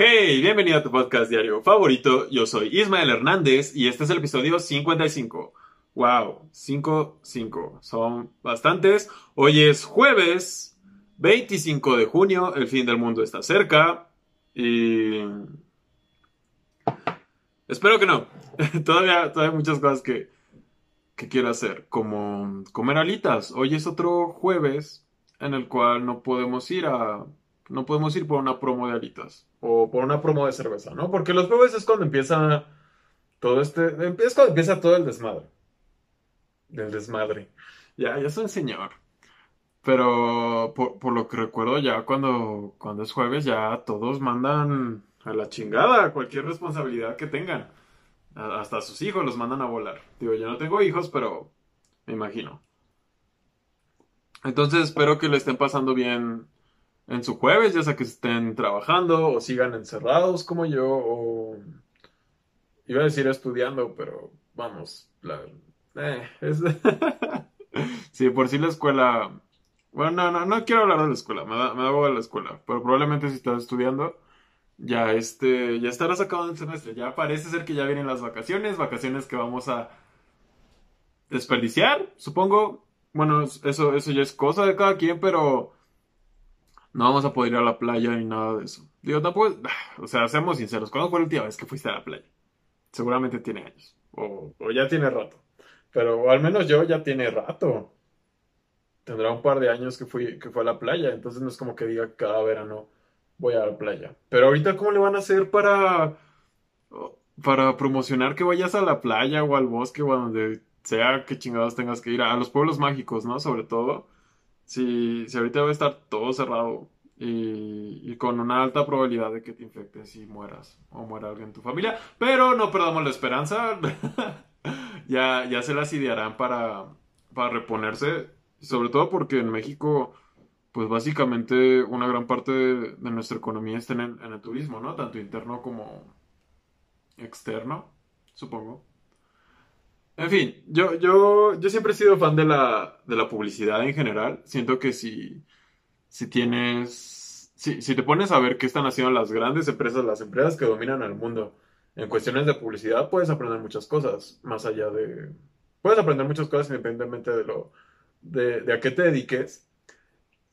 Hey, bienvenido a tu podcast diario favorito. Yo soy Ismael Hernández y este es el episodio 55. Wow, 55. Son bastantes. Hoy es jueves 25 de junio. El fin del mundo está cerca. Y. Espero que no. todavía, todavía hay muchas cosas que, que quiero hacer. Como comer alitas. Hoy es otro jueves en el cual no podemos ir a no podemos ir por una promo de alitas o por una promo de cerveza, ¿no? Porque los jueves es cuando empieza todo este, es cuando empieza todo el desmadre. Del desmadre. Ya, ya soy un señor. Pero por, lo que recuerdo ya cuando, cuando es jueves ya todos mandan a la chingada cualquier responsabilidad que tengan. Hasta sus hijos los mandan a volar. Digo, yo no tengo hijos, pero me imagino. Entonces espero que lo estén pasando bien en su jueves, ya sea que estén trabajando o sigan encerrados como yo o iba a decir estudiando, pero vamos, la, eh, es... sí, por si la escuela, bueno, no, no, no quiero hablar de la escuela, me da, me da de la escuela, pero probablemente si estás estudiando, ya este, ya estarás acabando el semestre, ya parece ser que ya vienen las vacaciones, vacaciones que vamos a desperdiciar, supongo, bueno, eso, eso ya es cosa de cada quien, pero no vamos a poder ir a la playa ni nada de eso. Digo, tampoco, o sea, seamos sinceros, ¿cuándo fue la última vez que fuiste a la playa? Seguramente tiene años, o, ya tiene rato, pero al menos yo ya tiene rato. Tendrá un par de años que fui, que fue a la playa, entonces no es como que diga cada verano voy a la playa. Pero ahorita, ¿cómo le van a hacer para, para promocionar que vayas a la playa o al bosque o a donde sea que chingados tengas que ir? A los pueblos mágicos, ¿no? Sobre todo si, si ahorita va a estar todo cerrado y, con una alta probabilidad de que te infectes y mueras o muera alguien en tu familia, pero no perdamos la esperanza, ya, ya se las idearán para, para reponerse, sobre todo porque en México, pues básicamente una gran parte de, nuestra economía está en en el turismo, ¿no? Tanto interno como externo, supongo. En fin, yo, yo, yo siempre he sido fan de la, de la publicidad en general. Siento que si, si tienes, si, si te pones a ver qué están haciendo las grandes empresas, las empresas que dominan el mundo en cuestiones de publicidad, puedes aprender muchas cosas, más allá de... Puedes aprender muchas cosas independientemente de lo, de, de a qué te dediques.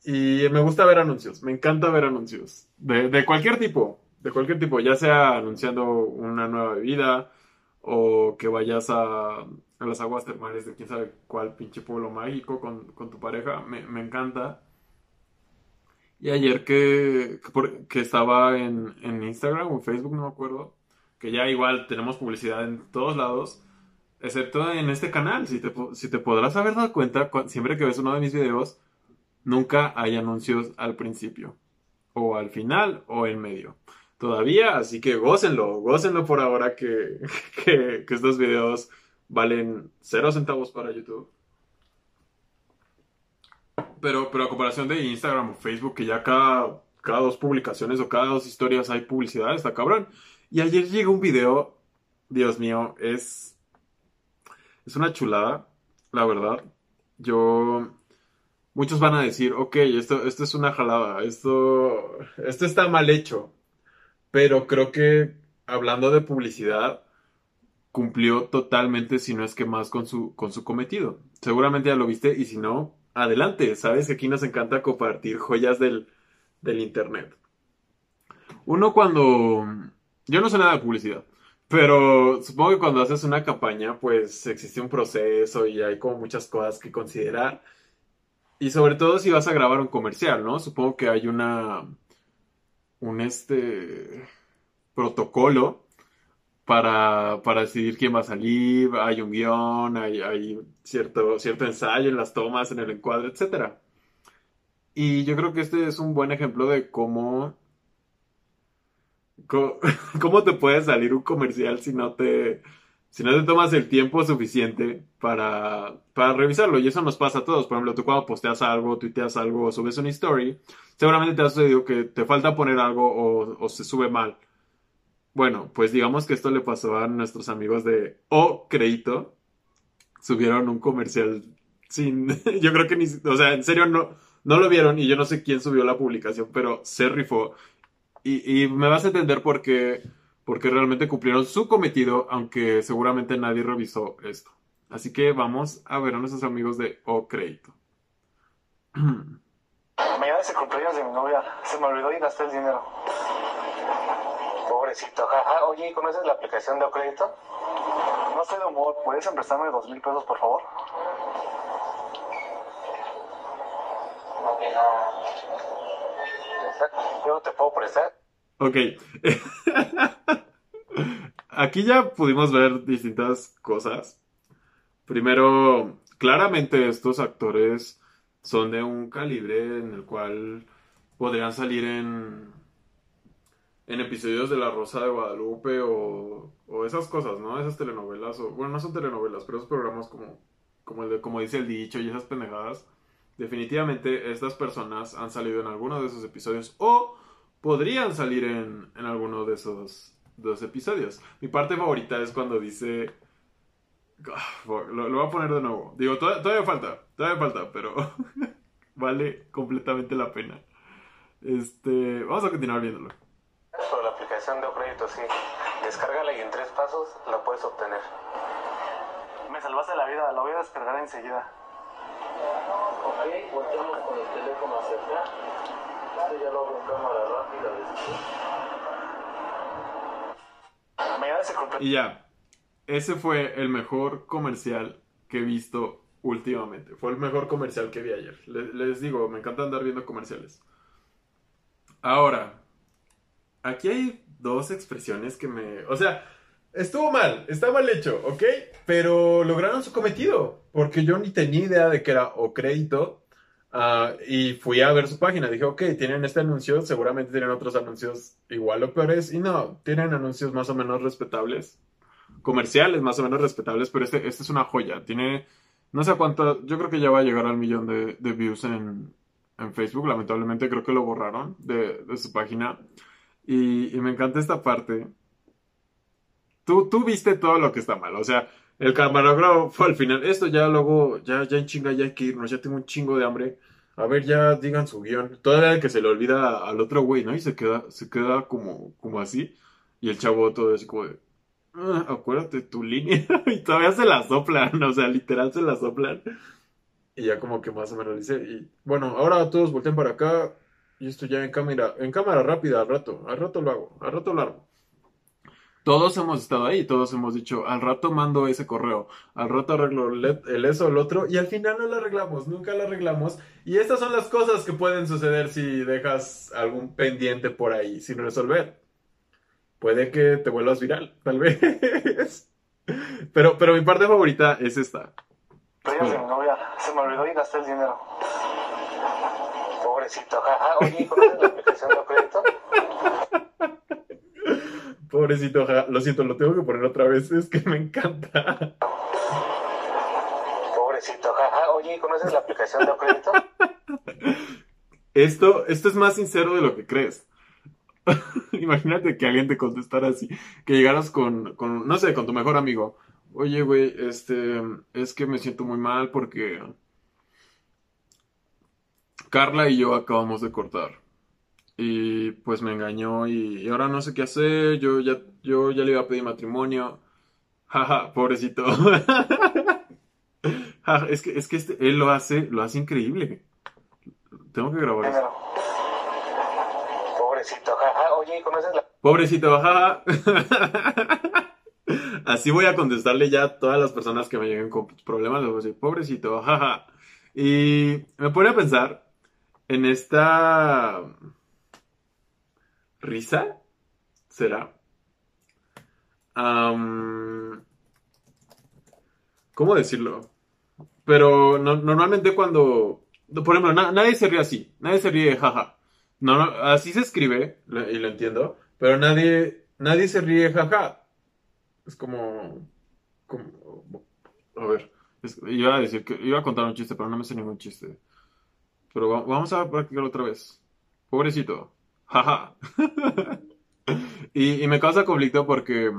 Y me gusta ver anuncios, me encanta ver anuncios, de, de cualquier tipo, de cualquier tipo, ya sea anunciando una nueva bebida, o que vayas a, las aguas termales de quién sabe cuál pinche pueblo mágico con, tu pareja, me, encanta. Y ayer que, que, estaba en, Instagram o Facebook, no me acuerdo, que ya igual tenemos publicidad en todos lados, excepto en este canal. Si te, si te podrás haber dado cuenta, siempre que ves uno de mis videos, nunca hay anuncios al principio, o al final, o en medio todavía, así que gócenlo, gócenlo por ahora que, que, estos videos valen cero centavos para YouTube. Pero, pero a comparación de Instagram o Facebook, que ya cada, cada dos publicaciones o cada dos historias hay publicidad, está cabrón. Y ayer llegó un video, Dios mío, es, es una chulada, la verdad. Yo, muchos van a decir, ok, esto, esto es una jalada, esto, esto está mal hecho. Pero creo que hablando de publicidad, cumplió totalmente, si no es que más, con su, con su cometido. Seguramente ya lo viste y si no, adelante. Sabes que aquí nos encanta compartir joyas del, del Internet. Uno cuando... Yo no sé nada de publicidad, pero supongo que cuando haces una campaña, pues existe un proceso y hay como muchas cosas que considerar. Y sobre todo si vas a grabar un comercial, ¿no? Supongo que hay una un este protocolo para, para decidir quién va a salir, hay un guion, hay, hay cierto, cierto ensayo en las tomas, en el encuadre, etc. Y yo creo que este es un buen ejemplo de cómo, cómo, te puede salir un comercial si no te, si no te tomas el tiempo suficiente para, para revisarlo. Y eso nos pasa a todos. Por ejemplo, tú cuando posteas algo, tuiteas algo o subes una story, seguramente te ha sucedido que te falta poner algo o, se sube mal. Bueno, pues digamos que esto le pasó a nuestros amigos de O Crédito. Subieron un comercial sin. yo creo que ni. O sea, en serio no, no lo vieron y yo no sé quién subió la publicación, pero se rifó. Y, y me vas a entender por qué, porque realmente cumplieron su cometido, aunque seguramente nadie revisó esto. Así que vamos a ver a nuestros amigos de O Crédito. Mañana es el cumpleaños de mi novia. Se me olvidó y gasté el dinero. Pobrecito, jaja. Oye, ¿conoces la aplicación de O Crédito? No estoy de humor. ¿Puedes prestarme dos mil pesos, por favor? Ok, no. Yo te puedo prestar. Ok. Aquí ya pudimos ver distintas cosas. Primero, claramente estos actores son de un calibre en el cual podrían salir en, en episodios de La Rosa de Guadalupe o, o esas cosas, ¿no? Esas telenovelas, o bueno, no son telenovelas, pero esos programas como, como, el de, como dice el dicho y esas pendejadas. Definitivamente estas personas han salido en alguno de esos episodios o podrían salir en, en alguno de esos dos episodios. Mi parte favorita es cuando dice... Ah, Lo, lo voy a poner de nuevo. Digo, todavía, todavía falta, todavía falta, pero vale completamente la pena. Este, vamos a continuar viéndolo. Por la aplicación de Crédito, sí. Descárgala y en tres pasos la puedes obtener. Me salvaste la vida, la voy a descargar enseguida. Ok, volteamos con el teléfono hacia acá. Ya lo hago en cámara rápida después. Mañana es el cumpleaños. Y ya, ese fue el mejor comercial que he visto últimamente. Fue el mejor comercial que vi ayer. Le- Les, digo, me encanta andar viendo comerciales. Ahora, aquí hay dos expresiones que me... O sea, estuvo mal, está mal hecho, ¿ok? Pero lograron su cometido, porque yo ni tenía idea de que era o crédito. Ah, y fui a ver su página. Dije, ok, tienen este anuncio, seguramente tienen otros anuncios igual o peores. Y no, tienen anuncios más o menos respetables comerciales más o menos respetables, pero este, este es una joya. Tiene, no sé cuánto, yo creo que ya va a llegar al millón de, views en, en Facebook. Lamentablemente creo que lo borraron de, de su página. Y, y me encanta esta parte. Tú, tú viste todo lo que está mal. O sea, el camarógrafo fue al final. Esto ya luego, ya, ya en chinga, ya hay que irnos. Ya tengo un chingo de hambre. A ver, ya digan su guion. Todavía que se le olvida al otro güey, ¿no? Y se queda, se queda como, como así. Y el chavo todo así como de, "Ah, acuérdate tu línea. y todavía se la soplan, o sea, literal se la soplan. Y ya como que más o menos dice, y bueno, ahora todos volteen para acá. Y esto ya en cámara, en cámara rápida, al rato, al rato lo hago, al rato lo hago. Todos hemos estado ahí, todos hemos dicho, al rato mando ese correo, al rato arreglo el eso, el otro, y al final no lo arreglamos, nunca lo arreglamos. Y estas son las cosas que pueden suceder si dejas algún pendiente por ahí sin resolver. Puede que te vuelvas viral, tal vez. Pero, pero mi parte favorita es esta. Cumpleaños de mi novia. Se me olvidó y gasté el dinero. Pobrecito, jaja. Oye, ¿conoces la aplicación de O Crédito? Pobrecito, ja, lo siento, lo tengo que poner otra vez, es que me encanta. Pobrecito, jaja. Oye, ¿conoces la aplicación de Crédito? Esto, esto es más sincero de lo que crees. Imagínate que alguien te contestara así, que llegaras con, con, no sé, con tu mejor amigo. Oye, güey, este, es que me siento muy mal porque Carla y yo acabamos de cortar. Y pues me engañó y, y ahora no sé qué hacer. Yo ya, yo ya le iba a pedir matrimonio. Jaja, pobrecito. Es que, es que este, él lo hace, lo hace increíble. Tengo que grabar eso. Dinero. Pobrecito, jaja. Oye, ¿conoces la Pobrecito, jaja. Así voy a contestarle ya a todas las personas que me lleguen con problemas. Les voy a decir, pobrecito, jaja. Y me pone a pensar en esta risa. ¿Será? ¿cómo decirlo? Pero no- normalmente cuando, por ejemplo, na- nadie se ríe así. Nadie se ríe, jaja. No, así se escribe, y lo entiendo, pero nadie, nadie se ríe, jaja. Es como, a ver, iba a decir que, iba a contar un chiste, pero no me sé ningún chiste. Pero va- vamos a practicarlo otra vez. Pobrecito, jaja. Y, me causa conflicto porque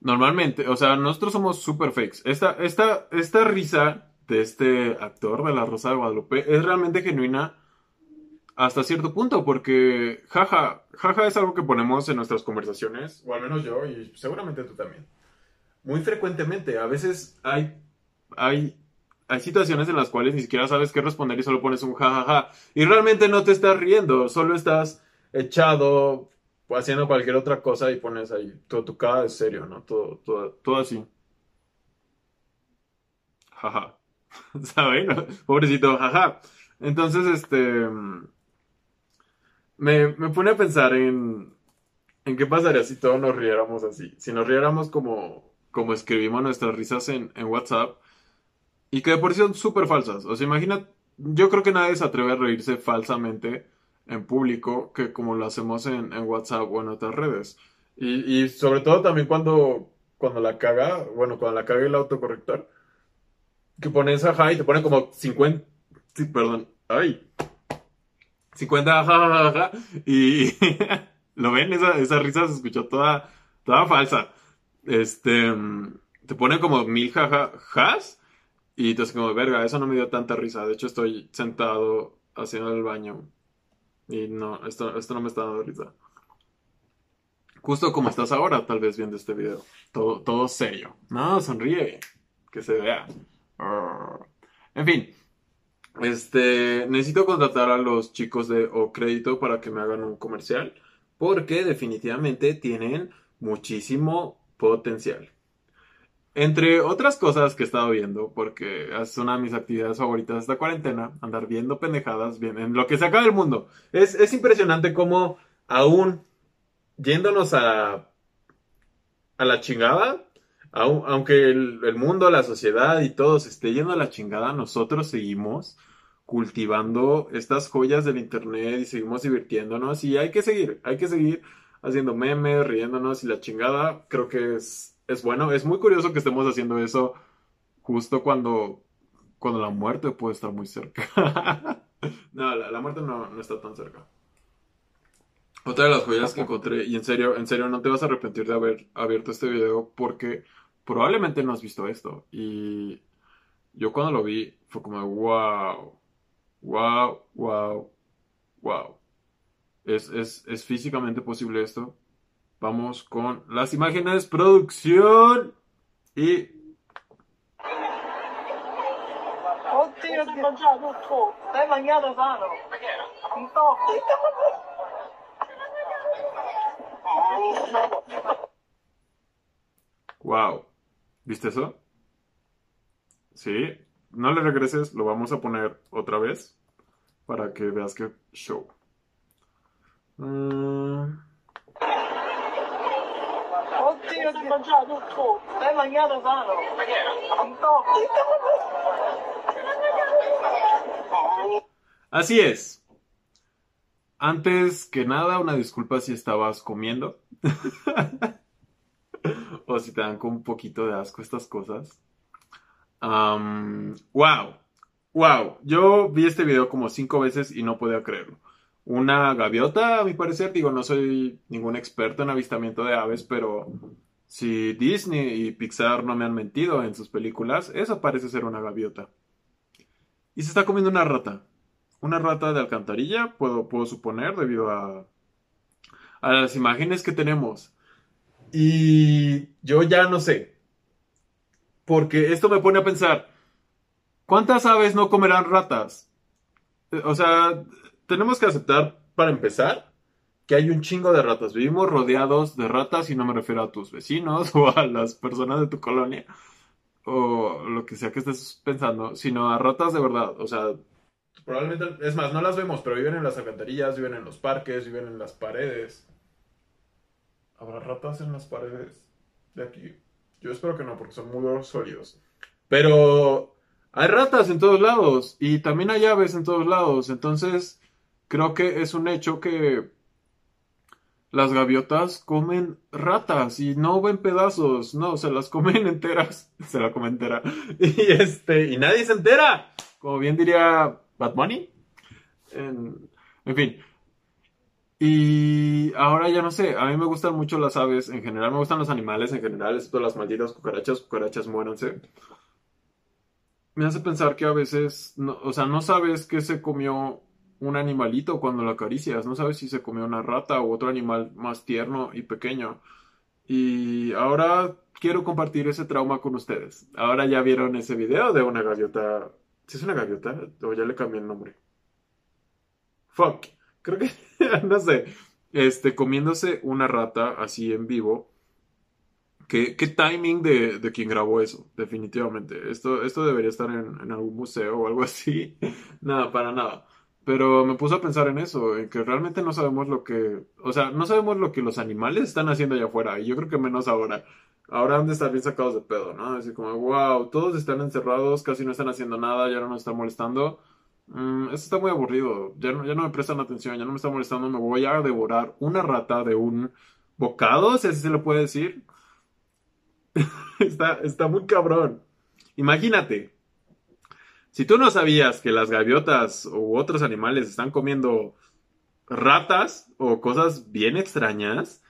normalmente, o sea, nosotros somos super fakes. Esta, esta, esta risa de este actor de La Rosa de Guadalupe es realmente genuina hasta cierto punto, porque jaja, jaja es algo que ponemos en nuestras conversaciones, o al menos yo, y seguramente tú también. Muy frecuentemente, a veces hay, hay, hay situaciones en las cuales ni siquiera sabes qué responder y solo pones un jajaja, y realmente no te estás riendo, solo estás echado haciendo cualquier otra cosa y pones ahí todo tu cara de serio, ¿no? Todo, todo, todo así. Jaja. ¿Saben? Pobrecito, jaja. Entonces, este me, me pone a pensar en, en qué pasaría si todos nos riéramos así. Si nos riéramos como, como escribimos nuestras risas en, en WhatsApp y que de por sí son súper falsas. O sea, imagina, yo creo que nadie se atreve a reírse falsamente en público que como lo hacemos en, en WhatsApp o en otras redes. Y, y, sobre todo también cuando, cuando la caga, bueno, cuando la caga el autocorrector, que pones ajá y te pone como 50, sí, perdón, ay, 50, jajaja, y lo ven, esa, esa risa se escuchó toda, toda falsa. Este, te pone como mil jajajas y hace como, verga, eso no me dio tanta risa. De hecho, estoy sentado haciendo el baño y no, esto, esto no me está dando risa. Justo como estás ahora, tal vez viendo este video. Todo, todo serio. No, sonríe. Que se vea. En fin, este, necesito contratar a los chicos de O Crédito para que me hagan un comercial, porque definitivamente tienen muchísimo potencial. Entre otras cosas que he estado viendo, porque es una de mis actividades favoritas de esta cuarentena, andar viendo pendejadas, bien, en lo que se acaba el mundo. Es, es impresionante cómo aún yéndonos a, a la chingada, aunque el, el, mundo, la sociedad y todo se esté yendo a la chingada, nosotros seguimos cultivando estas joyas del internet y seguimos divirtiéndonos y hay que seguir, hay que seguir haciendo memes, riéndonos y la chingada creo que es, es bueno. Es muy curioso que estemos haciendo eso justo cuando, cuando la muerte puede estar muy cerca. no, la, la muerte no, no, está tan cerca. Otra de las joyas que encontré, y en serio, en serio, no te vas a arrepentir de haber abierto este video porque probablemente no has visto esto. Y yo cuando lo vi fue como, wow, Wow, wow, wow. ¿Es, es, ¿Es físicamente posible esto? Vamos con las imágenes, producción y... Wow. ¿Viste eso? Sí, no le regreses, lo vamos a poner otra vez para que veas que show. Uh... Así es. Antes que nada, una disculpa si estabas comiendo. o si te dan con un poquito de asco estas cosas. Wow, wow. Yo vi este video como cinco veces y no podía creerlo. Una gaviota, a mi parecer, digo, no soy ningún experto en avistamiento de aves, pero si Disney y Pixar no me han mentido en sus películas, eso parece ser una gaviota. Y se está comiendo una rata. Una rata de alcantarilla, puedo, puedo suponer, debido a, a las imágenes que tenemos. Y yo ya no sé. Porque esto me pone a pensar, ¿cuántas aves no comerán ratas? O sea, tenemos que aceptar, para empezar, que hay un chingo de ratas. Vivimos rodeados de ratas y no me refiero a tus vecinos o a las personas de tu colonia o lo que sea que estés pensando, sino a ratas de verdad. O sea, probablemente, es más, no las vemos, pero viven en las alcantarillas, viven en los parques, viven en las paredes. ¿Habrá ratas en las paredes de aquí? Yo espero que no, porque son muy sólidos. Pero hay ratas en todos lados y también hay aves en todos lados. Entonces, creo que es un hecho que las gaviotas comen ratas y no ven pedazos, no, se las comen enteras. Se la comen entera. Y este, y nadie se entera. Como bien diría Bad Bunny. En, fin, y ahora ya no sé, a mí me gustan mucho las aves en general, me gustan los animales en general, excepto las malditas cucarachas, cucarachas muéranse. Me hace pensar que a veces, o sea, no sabes qué se comió un animalito cuando lo acaricias. No sabes si se comió una rata o otro animal más tierno y pequeño. Y ahora quiero compartir ese trauma con ustedes. Ahora ya vieron ese video de una gaviota. ¿Si es una gaviota? O ya le cambié el nombre. Fuck. Creo que, no sé. Este, comiéndose una rata así en vivo. ¿Qué, qué timing de, de, quien grabó eso? Definitivamente. Esto, esto debería estar en, en algún museo o algo así. nada, para nada. Pero me puso a pensar en eso, en que realmente no sabemos lo que, o sea, no sabemos lo que los animales están haciendo allá afuera, y yo creo que menos ahora. Ahora han de estar bien sacados de pedo, ¿no? Así como, wow, todos están encerrados, casi no están haciendo nada, ya no nos están molestando. Mm, eso está muy aburrido, ya no, ya no me prestan atención, ya no me está molestando, me voy a devorar una rata de un bocado, si así se lo puede decir. está, está muy cabrón. Imagínate, si tú no sabías que las gaviotas u otros animales están comiendo ratas o cosas bien extrañas,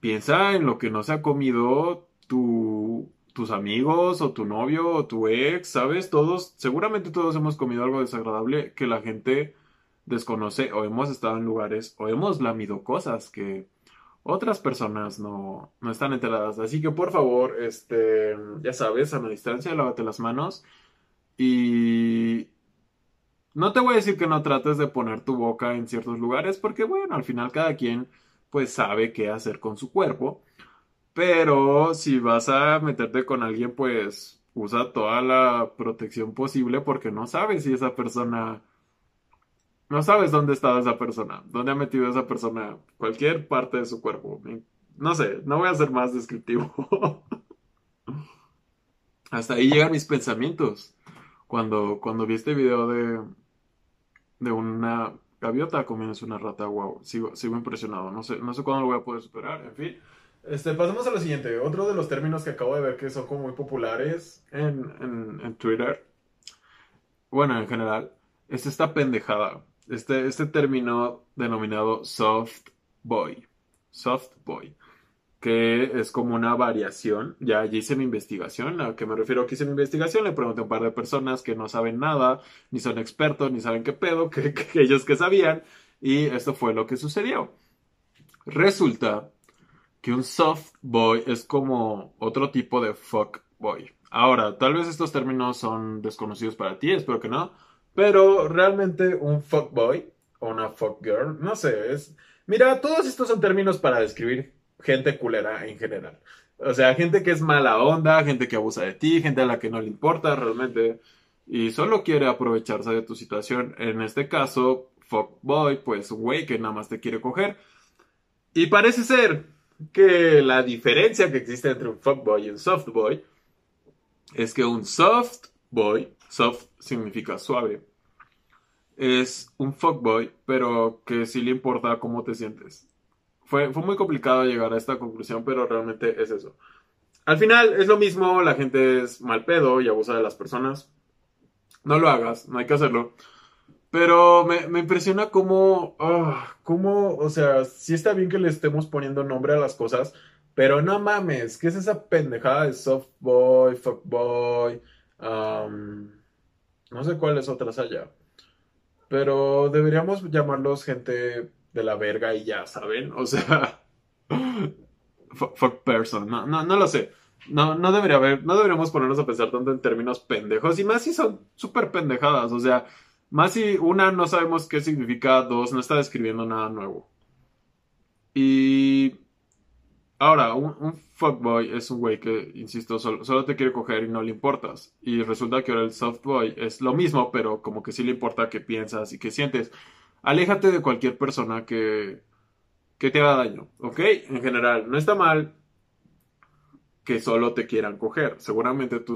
piensa en lo que no se ha comido tu, tus amigos o tu novio o tu ex, ¿sabes? Todos, seguramente todos hemos comido algo desagradable que la gente desconoce o hemos estado en lugares o hemos lamido cosas que otras personas no, no están enteradas. Así que por favor, este, ya sabes, a la distancia, lávate las manos y no te voy a decir que no trates de poner tu boca en ciertos lugares porque bueno, al final cada quien pues sabe qué hacer con su cuerpo. Pero si vas a meterte con alguien, pues usa toda la protección posible porque no sabes si esa persona... No sabes dónde está esa persona, dónde ha metido esa persona cualquier parte de su cuerpo. No sé, no voy a ser más descriptivo. Hasta ahí llegan mis pensamientos. Cuando, cuando vi este video de, de una gaviota comiéndose una rata, wow, sigo, sigo impresionado. No sé, no sé cuándo lo voy a poder superar, en fin. Este, pasemos a lo siguiente. Otro de los términos que acabo de ver que son como muy populares en, en, en Twitter, bueno, en general, es esta pendejada. Este, este término denominado soft boy. Soft boy que es como una variación. Ya, hice mi investigación. ¿A qué me refiero que hice mi investigación? Le pregunté a un par de personas que no saben nada, ni son expertos, ni saben qué pedo, que, ellos que sabían. Y esto fue lo que sucedió. Resulta que un soft boy es como otro tipo de fuck boy. Ahora, tal vez estos términos son desconocidos para ti, espero que no. Pero realmente un fuck boy o una fuck girl, no sé, es... Mira, todos estos son términos para describir gente culera en general. O sea, gente que es mala onda, gente que abusa de ti, gente a la que no le importa realmente y solo quiere aprovecharse de tu situación. En este caso, fuckboy, pues güey que nada más te quiere coger. Y parece ser que la diferencia que existe entre un fuckboy y un softboy es que un softboy, soft significa suave, es un fuckboy, pero que sí le importa cómo te sientes. Fue, muy complicado llegar a esta conclusión, pero realmente es eso. Al final es lo mismo, la gente es mal pedo y abusa de las personas. No lo hagas, no hay que hacerlo. Pero me, impresiona cómo, ah, cómo, o sea, sí está bien que le estemos poniendo nombre a las cosas, pero no mames, ¿qué es esa pendejada de soft boy, fuck boy? no sé cuáles otras haya. Pero deberíamos llamarlos gente de la verga y ya, ¿saben? O sea, fuck person, no, no, no lo sé. No, no debería haber, no deberíamos ponernos a pensar tanto en términos pendejos y más si son súper pendejadas, o sea, más si una no sabemos qué significa, dos no está describiendo nada nuevo. Y ahora, un, un fuckboy es un güey que, insisto, solo, solo, te quiere coger y no le importas. Y resulta que ahora el softboy es lo mismo, pero como que sí le importa qué piensas y qué sientes aléjate de cualquier persona que, que te haga daño, ¿ok? En general, no está mal que solo te quieran coger. Seguramente tú,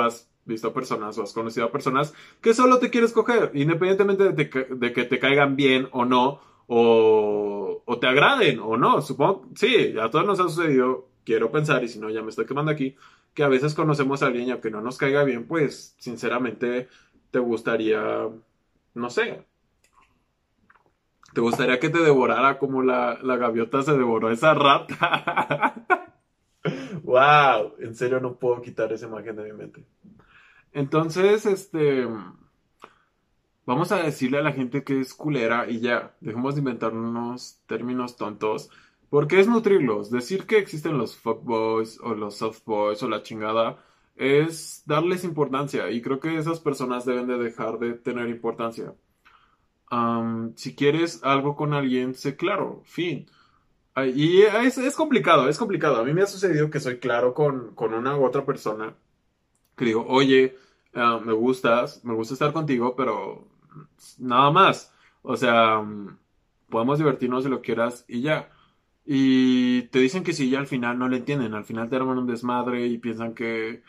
has visto personas o has conocido a personas que solo te quieres coger, independientemente de, que te caigan bien o no, o, o, te agraden o no. Supongo, sí, a todos nos ha sucedido, quiero pensar, y si no ya me estoy quemando aquí, que a veces conocemos a alguien y aunque no nos caiga bien, pues sinceramente te gustaría, no sé, ¿Te gustaría que te devorara como la, gaviota se devoró a esa rata? ¡Wow! En serio no puedo quitar esa imagen de mi mente. Entonces, este... vamos a decirle a la gente que es culera y ya, dejemos de inventarnos términos tontos, porque es nutrirlos. Decir que existen los fuckboys o los softboys o la chingada es darles importancia y creo que esas personas deben de dejar de tener importancia. Si quieres algo con alguien, sé claro, fin. Y es, es, complicado, es complicado. A mí me ha sucedido que soy claro con, con una u otra persona. Que digo, oye, me gustas, me gusta estar contigo, pero nada más. O sea, podemos divertirnos si lo quieras y ya. Y te dicen que si ya al final no le entienden, al final te arman un desmadre y piensan que,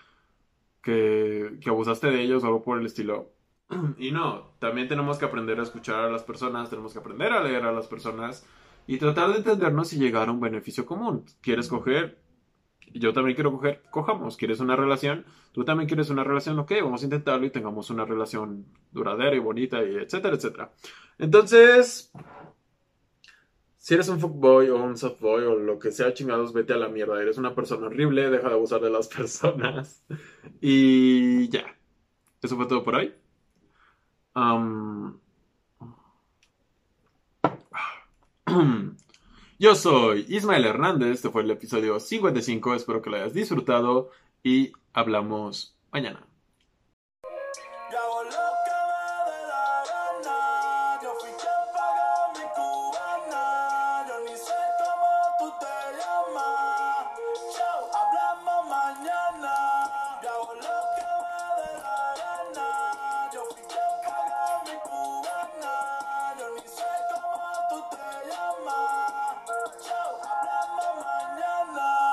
que abusaste de ellos o algo por el estilo. Y no, también tenemos que aprender a escuchar a las personas, tenemos que aprender a leer a las personas y tratar de entendernos y llegar a un beneficio común. ¿Quieres coger? Yo también quiero coger, cojamos. ¿Quieres una relación? Tú también quieres una relación, ok, vamos a intentarlo y tengamos una relación duradera y bonita y etcétera, etcétera. Entonces, si eres un fuckboy o un softboy o lo que sea, chingados, vete a la mierda. Eres una persona horrible, deja de abusar de las personas. Y ya. Eso fue todo por hoy. Yo soy Ismael Hernández, este fue el episodio 55, espero que lo hayas disfrutado y hablamos mañana.